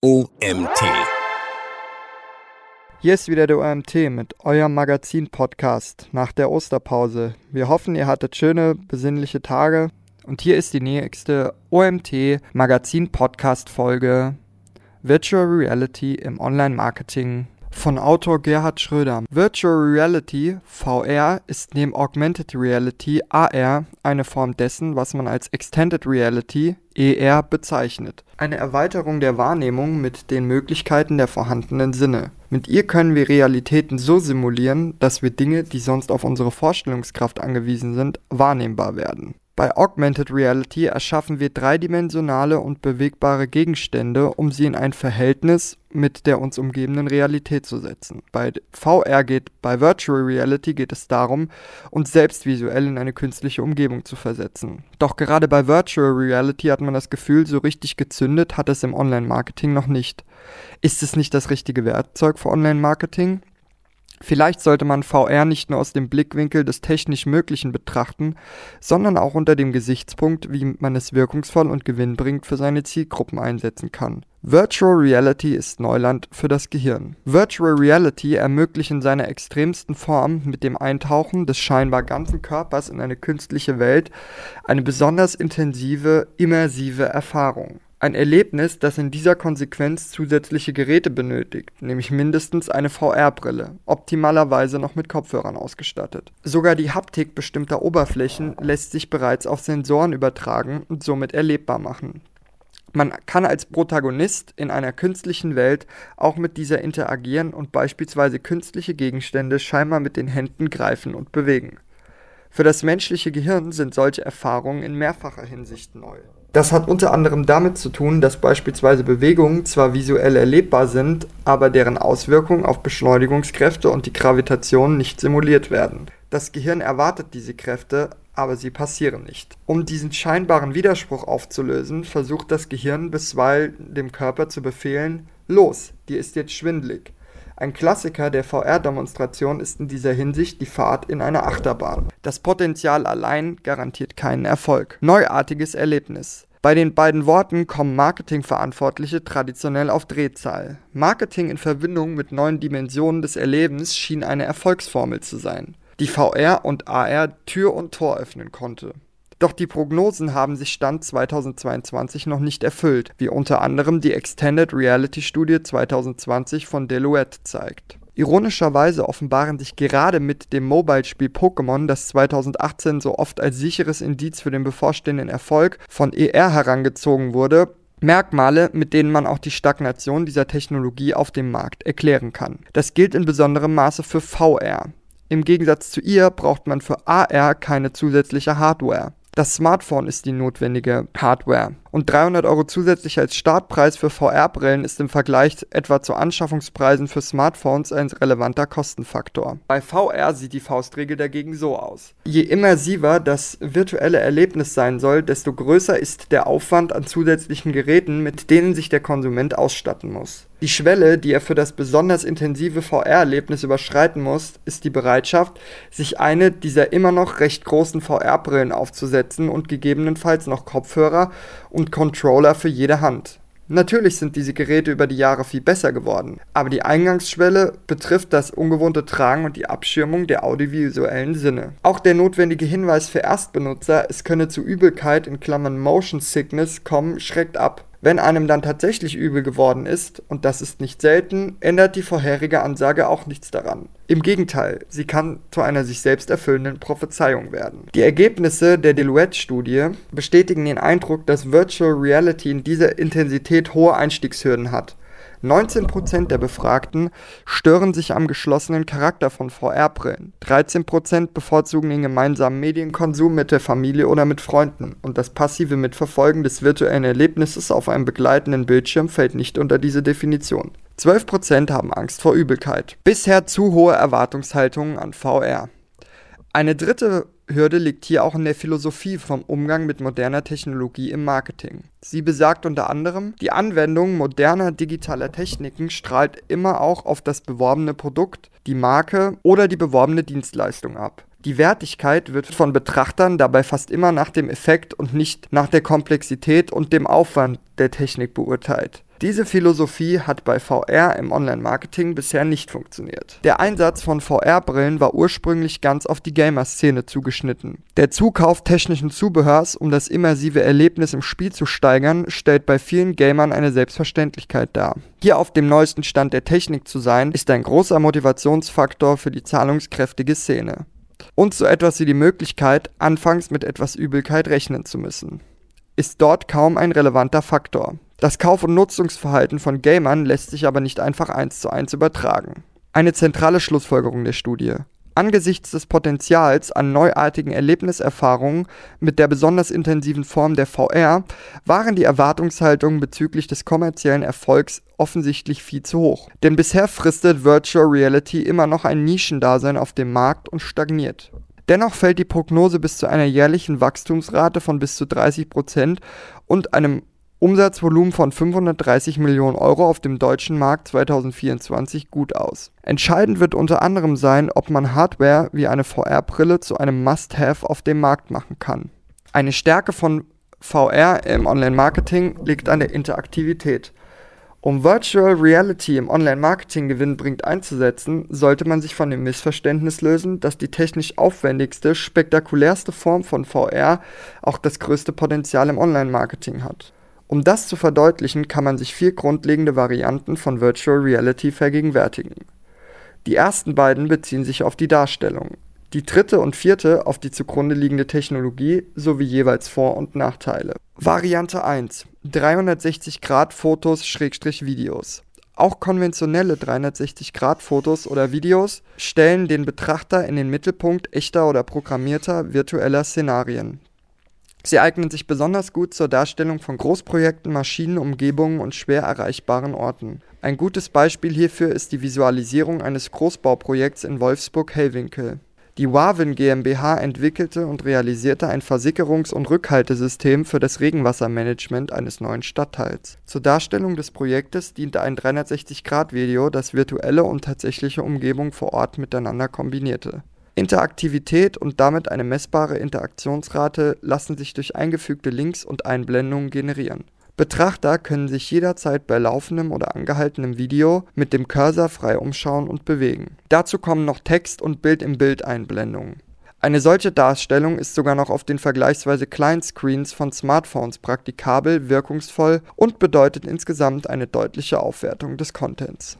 OMT. Hier ist wieder der OMT mit eurem Magazin-Podcast nach der Osterpause. Wir hoffen, ihr hattet schöne, besinnliche Tage. Und hier ist die nächste OMT Magazin-Podcast-Folge Virtual Reality im Online-Marketing von Autor Gerhard Schröder. Virtual Reality, VR, ist neben Augmented Reality, AR, eine Form dessen, was man als Extended Reality, ER, bezeichnet. Eine Erweiterung der Wahrnehmung mit den Möglichkeiten der vorhandenen Sinne. Mit ihr können wir Realitäten so simulieren, dass wir Dinge, die sonst auf unsere Vorstellungskraft angewiesen sind, wahrnehmbar werden. Bei Augmented Reality erschaffen wir dreidimensionale und bewegbare Gegenstände, um sie in ein Verhältnis mit der uns umgebenden Realität zu setzen. Bei VR geht, bei Virtual Reality geht es darum, uns selbst visuell in eine künstliche Umgebung zu versetzen. Doch gerade bei Virtual Reality hat man das Gefühl, so richtig gezündet hat es im Online-Marketing noch nicht. Ist es nicht das richtige Werkzeug für Online-Marketing? Vielleicht sollte man VR nicht nur aus dem Blickwinkel des technisch Möglichen betrachten, sondern auch unter dem Gesichtspunkt, wie man es wirkungsvoll und gewinnbringend für seine Zielgruppen einsetzen kann. Virtual Reality ist Neuland für das Gehirn. Virtual Reality ermöglicht in seiner extremsten Form mit dem Eintauchen des scheinbar ganzen Körpers in eine künstliche Welt eine besonders intensive, immersive Erfahrung. Ein Erlebnis, das in dieser Konsequenz zusätzliche Geräte benötigt, nämlich mindestens eine VR-Brille, optimalerweise noch mit Kopfhörern ausgestattet. Sogar die Haptik bestimmter Oberflächen lässt sich bereits auf Sensoren übertragen und somit erlebbar machen. Man kann als Protagonist in einer künstlichen Welt auch mit dieser interagieren und beispielsweise künstliche Gegenstände scheinbar mit den Händen greifen und bewegen. Für das menschliche Gehirn sind solche Erfahrungen in mehrfacher Hinsicht neu. Das hat unter anderem damit zu tun, dass beispielsweise Bewegungen zwar visuell erlebbar sind, aber deren Auswirkungen auf Beschleunigungskräfte und die Gravitation nicht simuliert werden. Das Gehirn erwartet diese Kräfte, aber sie passieren nicht. Um diesen scheinbaren Widerspruch aufzulösen, versucht das Gehirn bisweilen dem Körper zu befehlen, los, dir ist jetzt schwindlig. Ein Klassiker der VR-Demonstration ist in dieser Hinsicht die Fahrt in einer Achterbahn. Das Potenzial allein garantiert keinen Erfolg. Neuartiges Erlebnis. Bei den beiden Worten kommen Marketingverantwortliche traditionell auf Drehzahl. Marketing in Verbindung mit neuen Dimensionen des Erlebens schien eine Erfolgsformel zu sein, die VR und AR Tür und Tor öffnen konnte. Doch die Prognosen haben sich Stand 2022 noch nicht erfüllt, wie unter anderem die Extended Reality Studie 2020 von Deloitte zeigt. Ironischerweise offenbaren sich gerade mit dem Mobile-Spiel Pokémon, das 2018 so oft als sicheres Indiz für den bevorstehenden Erfolg von ER herangezogen wurde, Merkmale, mit denen man auch die Stagnation dieser Technologie auf dem Markt erklären kann. Das gilt in besonderem Maße für VR. Im Gegensatz zu ihr braucht man für AR keine zusätzliche Hardware. Das Smartphone ist die notwendige Hardware. Und 300 Euro zusätzlich als Startpreis für VR-Brillen ist im Vergleich etwa zu Anschaffungspreisen für Smartphones ein relevanter Kostenfaktor. Bei VR sieht die Faustregel dagegen so aus. Je immersiver das virtuelle Erlebnis sein soll, desto größer ist der Aufwand an zusätzlichen Geräten, mit denen sich der Konsument ausstatten muss. Die Schwelle, die er für das besonders intensive VR-Erlebnis überschreiten muss, ist die Bereitschaft, sich eine dieser immer noch recht großen VR-Brillen aufzusetzen und gegebenenfalls noch Kopfhörer und Controller für jede Hand. Natürlich sind diese Geräte über die Jahre viel besser geworden, aber die Eingangsschwelle betrifft das ungewohnte Tragen und die Abschirmung der audiovisuellen Sinne. Auch der notwendige Hinweis für Erstbenutzer, es könne zu Übelkeit in Klammern Motion Sickness kommen, schreckt ab. Wenn einem dann tatsächlich übel geworden ist, und das ist nicht selten, ändert die vorherige Ansage auch nichts daran. Im Gegenteil, sie kann zu einer sich selbst erfüllenden Prophezeiung werden. Die Ergebnisse der Deloitte-Studie bestätigen den Eindruck, dass Virtual Reality in dieser Intensität hohe Einstiegshürden hat. 19% der Befragten stören sich am geschlossenen Charakter von VR-Brillen. 13% bevorzugen den gemeinsamen Medienkonsum mit der Familie oder mit Freunden. Und das passive Mitverfolgen des virtuellen Erlebnisses auf einem begleitenden Bildschirm fällt nicht unter diese Definition. 12% haben Angst vor Übelkeit. Bisher zu hohe Erwartungshaltungen an VR. Eine dritte Hürde liegt hier auch in der Philosophie vom Umgang mit moderner Technologie im Marketing. Sie besagt unter anderem, die Anwendung moderner digitaler Techniken strahlt immer auch auf das beworbene Produkt, die Marke oder die beworbene Dienstleistung ab. Die Wertigkeit wird von Betrachtern dabei fast immer nach dem Effekt und nicht nach der Komplexität und dem Aufwand der Technik beurteilt. Diese Philosophie hat bei VR im Online-Marketing bisher nicht funktioniert. Der Einsatz von VR-Brillen war ursprünglich ganz auf die Gamer-Szene zugeschnitten. Der Zukauf technischen Zubehörs, um das immersive Erlebnis im Spiel zu steigern, stellt bei vielen Gamern eine Selbstverständlichkeit dar. Hier auf dem neuesten Stand der Technik zu sein, ist ein großer Motivationsfaktor für die zahlungskräftige Szene. Und so etwas wie die Möglichkeit, anfangs mit etwas Übelkeit rechnen zu müssen. Ist dort kaum ein relevanter Faktor. Das Kauf- und Nutzungsverhalten von Gamern lässt sich aber nicht einfach eins zu eins übertragen. Eine zentrale Schlussfolgerung der Studie. Angesichts des Potenzials an neuartigen Erlebniserfahrungen mit der besonders intensiven Form der VR waren die Erwartungshaltungen bezüglich des kommerziellen Erfolgs offensichtlich viel zu hoch. Denn bisher fristet Virtual Reality immer noch ein Nischendasein auf dem Markt und stagniert. Dennoch fällt die Prognose bis zu einer jährlichen Wachstumsrate von bis zu 30% und einem Umsatzvolumen von 530 Millionen Euro auf dem deutschen Markt 2024 gut aus. Entscheidend wird unter anderem sein, ob man Hardware wie eine VR-Brille zu einem Must-Have auf dem Markt machen kann. Eine Stärke von VR im Online-Marketing liegt an der Interaktivität. Um Virtual Reality im Online-Marketing gewinnbringend einzusetzen, sollte man sich von dem Missverständnis lösen, dass die technisch aufwendigste, spektakulärste Form von VR auch das größte Potenzial im Online-Marketing hat. Um das zu verdeutlichen, kann man sich vier grundlegende Varianten von Virtual Reality vergegenwärtigen. Die ersten beiden beziehen sich auf die Darstellung, die dritte und vierte auf die zugrunde liegende Technologie sowie jeweils Vor- und Nachteile. Variante 1 360 Grad Fotos/Videos. Auch konventionelle 360 Grad Fotos oder Videos stellen den Betrachter in den Mittelpunkt echter oder programmierter virtueller Szenarien. Sie eignen sich besonders gut zur Darstellung von Großprojekten, Maschinen, Umgebungen und schwer erreichbaren Orten. Ein gutes Beispiel hierfür ist die Visualisierung eines Großbauprojekts in Wolfsburg-Hellwinkel. Die Wavin GmbH entwickelte und realisierte ein Versickerungs- und Rückhaltesystem für das Regenwassermanagement eines neuen Stadtteils. Zur Darstellung des Projektes diente ein 360-Grad-Video, das virtuelle und tatsächliche Umgebung vor Ort miteinander kombinierte Interaktivität und damit eine messbare Interaktionsrate lassen sich durch eingefügte Links und Einblendungen generieren. Betrachter können sich jederzeit bei laufendem oder angehaltenem Video mit dem Cursor frei umschauen und bewegen. Dazu kommen noch Text- und Bild-im-Bild-Einblendungen. Eine solche Darstellung ist sogar noch auf den vergleichsweise kleinen Screens von Smartphones praktikabel, wirkungsvoll und bedeutet insgesamt eine deutliche Aufwertung des Contents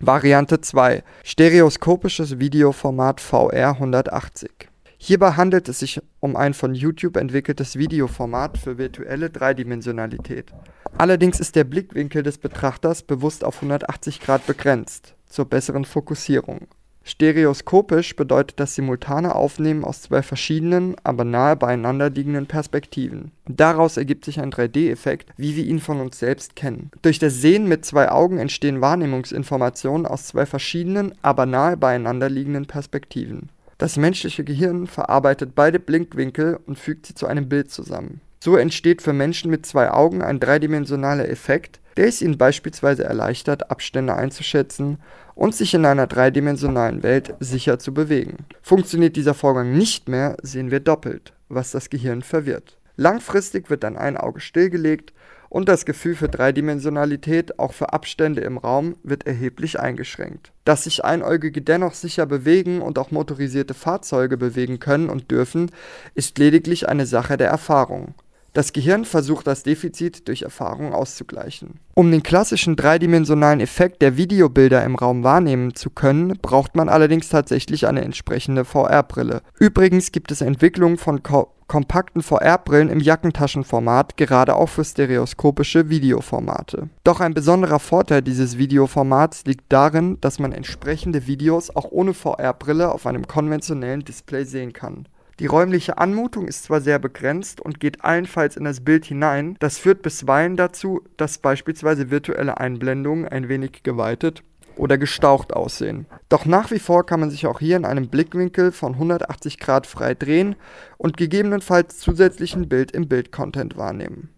Variante 2 Stereoskopisches Videoformat VR 180 Hierbei handelt es sich um ein von YouTube entwickeltes Videoformat für virtuelle Dreidimensionalität. Allerdings ist der Blickwinkel des Betrachters bewusst auf 180 Grad begrenzt, zur besseren Fokussierung Stereoskopisch bedeutet das simultane Aufnehmen aus zwei verschiedenen, aber nahe beieinander liegenden Perspektiven. Daraus ergibt sich ein 3D-Effekt, wie wir ihn von uns selbst kennen. Durch das Sehen mit zwei Augen entstehen Wahrnehmungsinformationen aus zwei verschiedenen, aber nahe beieinander liegenden Perspektiven. Das menschliche Gehirn verarbeitet beide Blickwinkel und fügt sie zu einem Bild zusammen. So entsteht für Menschen mit zwei Augen ein dreidimensionaler Effekt, der es ihnen beispielsweise erleichtert, Abstände einzuschätzen und sich in einer dreidimensionalen Welt sicher zu bewegen. Funktioniert dieser Vorgang nicht mehr, sehen wir doppelt, was das Gehirn verwirrt. Langfristig wird dann ein Auge stillgelegt und das Gefühl für Dreidimensionalität auch für Abstände im Raum wird erheblich eingeschränkt. Dass sich Einäugige dennoch sicher bewegen und auch motorisierte Fahrzeuge bewegen können und dürfen, ist lediglich eine Sache der Erfahrung. Das Gehirn versucht das Defizit durch Erfahrung auszugleichen. Um den klassischen dreidimensionalen Effekt der Videobilder im Raum wahrnehmen zu können, braucht man allerdings tatsächlich eine entsprechende VR-Brille. Übrigens gibt es Entwicklungen von ko kompakten VR-Brillen im Jackentaschenformat, gerade auch für stereoskopische Videoformate. Doch ein besonderer Vorteil dieses Videoformats liegt darin, dass man entsprechende Videos auch ohne VR-Brille auf einem konventionellen Display sehen kann. Die räumliche Anmutung ist zwar sehr begrenzt und geht allenfalls in das Bild hinein, das führt bisweilen dazu, dass beispielsweise virtuelle Einblendungen ein wenig geweitet oder gestaucht aussehen. Doch nach wie vor kann man sich auch hier in einem Blickwinkel von 180 Grad frei drehen und gegebenenfalls zusätzlichen Bild im Bild-Content wahrnehmen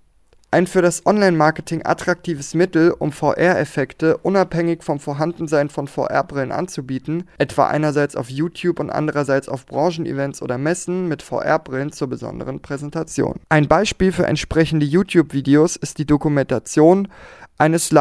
Ein für das Online-Marketing attraktives Mittel, um VR-Effekte unabhängig vom Vorhandensein von VR-Brillen anzubieten, etwa einerseits auf YouTube und andererseits auf Branchenevents oder Messen mit VR-Brillen zur besonderen Präsentation. Ein Beispiel für entsprechende YouTube-Videos ist die Dokumentation eines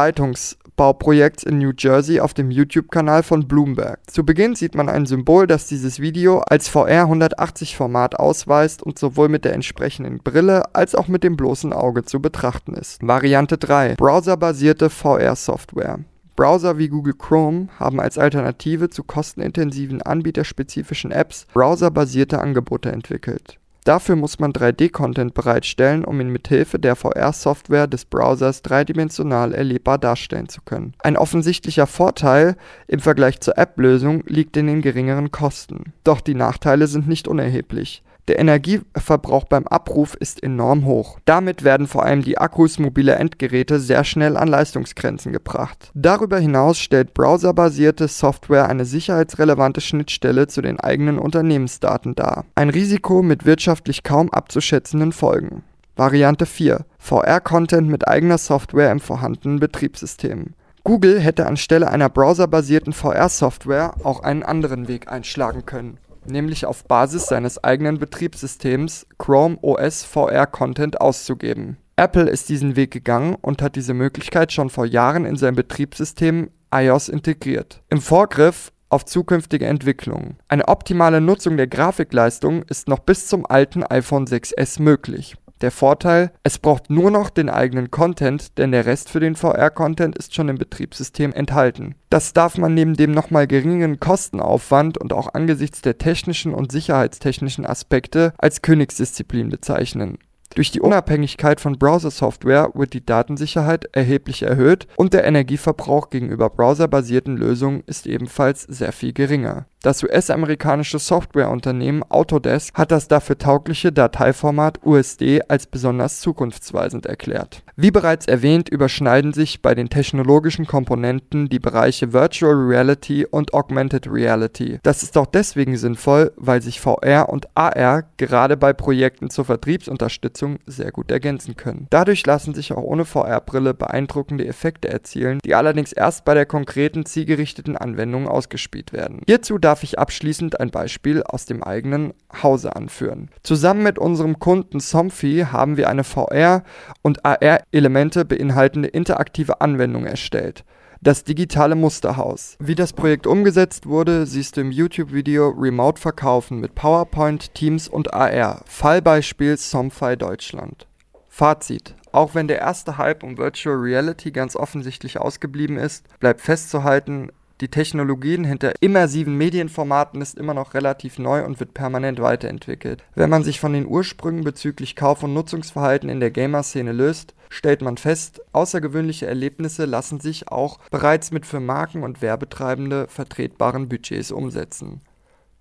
Leitungsbauprojekts in New Jersey auf dem YouTube-Kanal von Bloomberg. Zu Beginn sieht man ein Symbol, das dieses Video als VR 180 Format ausweist und sowohl mit der entsprechenden Brille als auch mit dem bloßen Auge zu betrachten ist. Variante 3. Browserbasierte VR-Software. Browser wie Google Chrome haben als Alternative zu kostenintensiven anbieterspezifischen Apps browserbasierte Angebote entwickelt. Dafür muss man 3D-Content bereitstellen, um ihn mithilfe der VR-Software des Browsers dreidimensional erlebbar darstellen zu können. Ein offensichtlicher Vorteil im Vergleich zur App-Lösung liegt in den geringeren Kosten. Doch die Nachteile sind nicht unerheblich. Der Energieverbrauch beim Abruf ist enorm hoch. Damit werden vor allem die Akkus mobiler Endgeräte sehr schnell an Leistungsgrenzen gebracht. Darüber hinaus stellt browserbasierte Software eine sicherheitsrelevante Schnittstelle zu den eigenen Unternehmensdaten dar. Ein Risiko mit wirtschaftlich kaum abzuschätzenden Folgen. Variante 4. VR-Content mit eigener Software im vorhandenen Betriebssystem. Google hätte anstelle einer browserbasierten VR-Software auch einen anderen Weg einschlagen können nämlich auf Basis seines eigenen Betriebssystems Chrome OS VR Content auszugeben. Apple ist diesen Weg gegangen und hat diese Möglichkeit schon vor Jahren in sein Betriebssystem iOS integriert. Im Vorgriff auf zukünftige Entwicklungen. Eine optimale Nutzung der Grafikleistung ist noch bis zum alten iPhone 6s möglich. Der Vorteil, es braucht nur noch den eigenen Content, denn der Rest für den VR-Content ist schon im Betriebssystem enthalten. Das darf man neben dem nochmal geringeren Kostenaufwand und auch angesichts der technischen und sicherheitstechnischen Aspekte als Königsdisziplin bezeichnen. Durch die Unabhängigkeit von Browser-Software wird die Datensicherheit erheblich erhöht und der Energieverbrauch gegenüber browserbasierten Lösungen ist ebenfalls sehr viel geringer das US-amerikanische Softwareunternehmen Autodesk hat das dafür taugliche Dateiformat USD als besonders zukunftsweisend erklärt. Wie bereits erwähnt, überschneiden sich bei den technologischen Komponenten die Bereiche Virtual Reality und Augmented Reality. Das ist auch deswegen sinnvoll, weil sich VR und AR gerade bei Projekten zur Vertriebsunterstützung sehr gut ergänzen können. Dadurch lassen sich auch ohne VR-Brille beeindruckende Effekte erzielen, die allerdings erst bei der konkreten zielgerichteten Anwendung ausgespielt werden. Hierzu darf ich abschließend ein Beispiel aus dem eigenen Hause anführen. Zusammen mit unserem Kunden Somfy haben wir eine VR- und AR-Elemente beinhaltende interaktive Anwendung erstellt das digitale Musterhaus. Wie das Projekt umgesetzt wurde, siehst du im YouTube-Video Remote Verkaufen mit PowerPoint, Teams und AR. Fallbeispiel Somfy Deutschland. Fazit. Auch wenn der erste Hype um Virtual Reality ganz offensichtlich ausgeblieben ist, bleibt festzuhalten, die Technologien hinter immersiven Medienformaten ist immer noch relativ neu und wird permanent weiterentwickelt. Wenn man sich von den Ursprüngen bezüglich Kauf- und Nutzungsverhalten in der Gamer-Szene löst, stellt man fest, außergewöhnliche Erlebnisse lassen sich auch bereits mit für Marken und Werbetreibende vertretbaren Budgets umsetzen.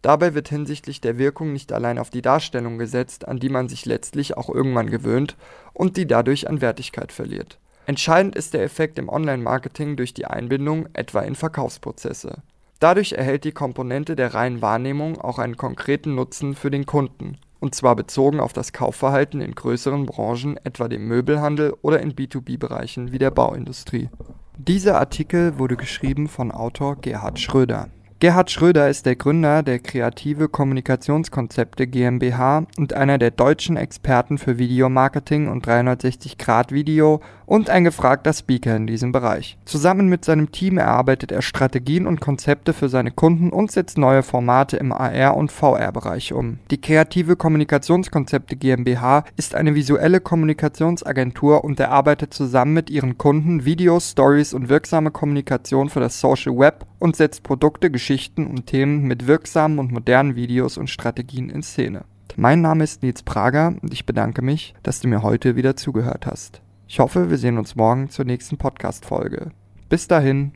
Dabei wird hinsichtlich der Wirkung nicht allein auf die Darstellung gesetzt, an die man sich letztlich auch irgendwann gewöhnt und die dadurch an Wertigkeit verliert Entscheidend ist der Effekt im Online-Marketing durch die Einbindung etwa in Verkaufsprozesse. Dadurch erhält die Komponente der reinen Wahrnehmung auch einen konkreten Nutzen für den Kunden, und zwar bezogen auf das Kaufverhalten in größeren Branchen, etwa dem Möbelhandel oder in B2B-Bereichen wie der Bauindustrie. Dieser Artikel wurde geschrieben von Autor Gerhard Schröder Gerhard Schröder ist der Gründer der Kreative Kommunikationskonzepte GmbH und einer der deutschen Experten für Videomarketing und 360-Grad-Video und ein gefragter Speaker in diesem Bereich. Zusammen mit seinem Team erarbeitet er Strategien und Konzepte für seine Kunden und setzt neue Formate im AR- und VR-Bereich um. Die Kreative Kommunikationskonzepte GmbH ist eine visuelle Kommunikationsagentur und erarbeitet zusammen mit ihren Kunden Videos, Stories und wirksame Kommunikation für das Social Web und setzt Produkte, Geschichten und Themen mit wirksamen und modernen Videos und Strategien in Szene. Mein Name ist Nils Prager und ich bedanke mich, dass du mir heute wieder zugehört hast. Ich hoffe, wir sehen uns morgen zur nächsten Podcast-Folge. Bis dahin.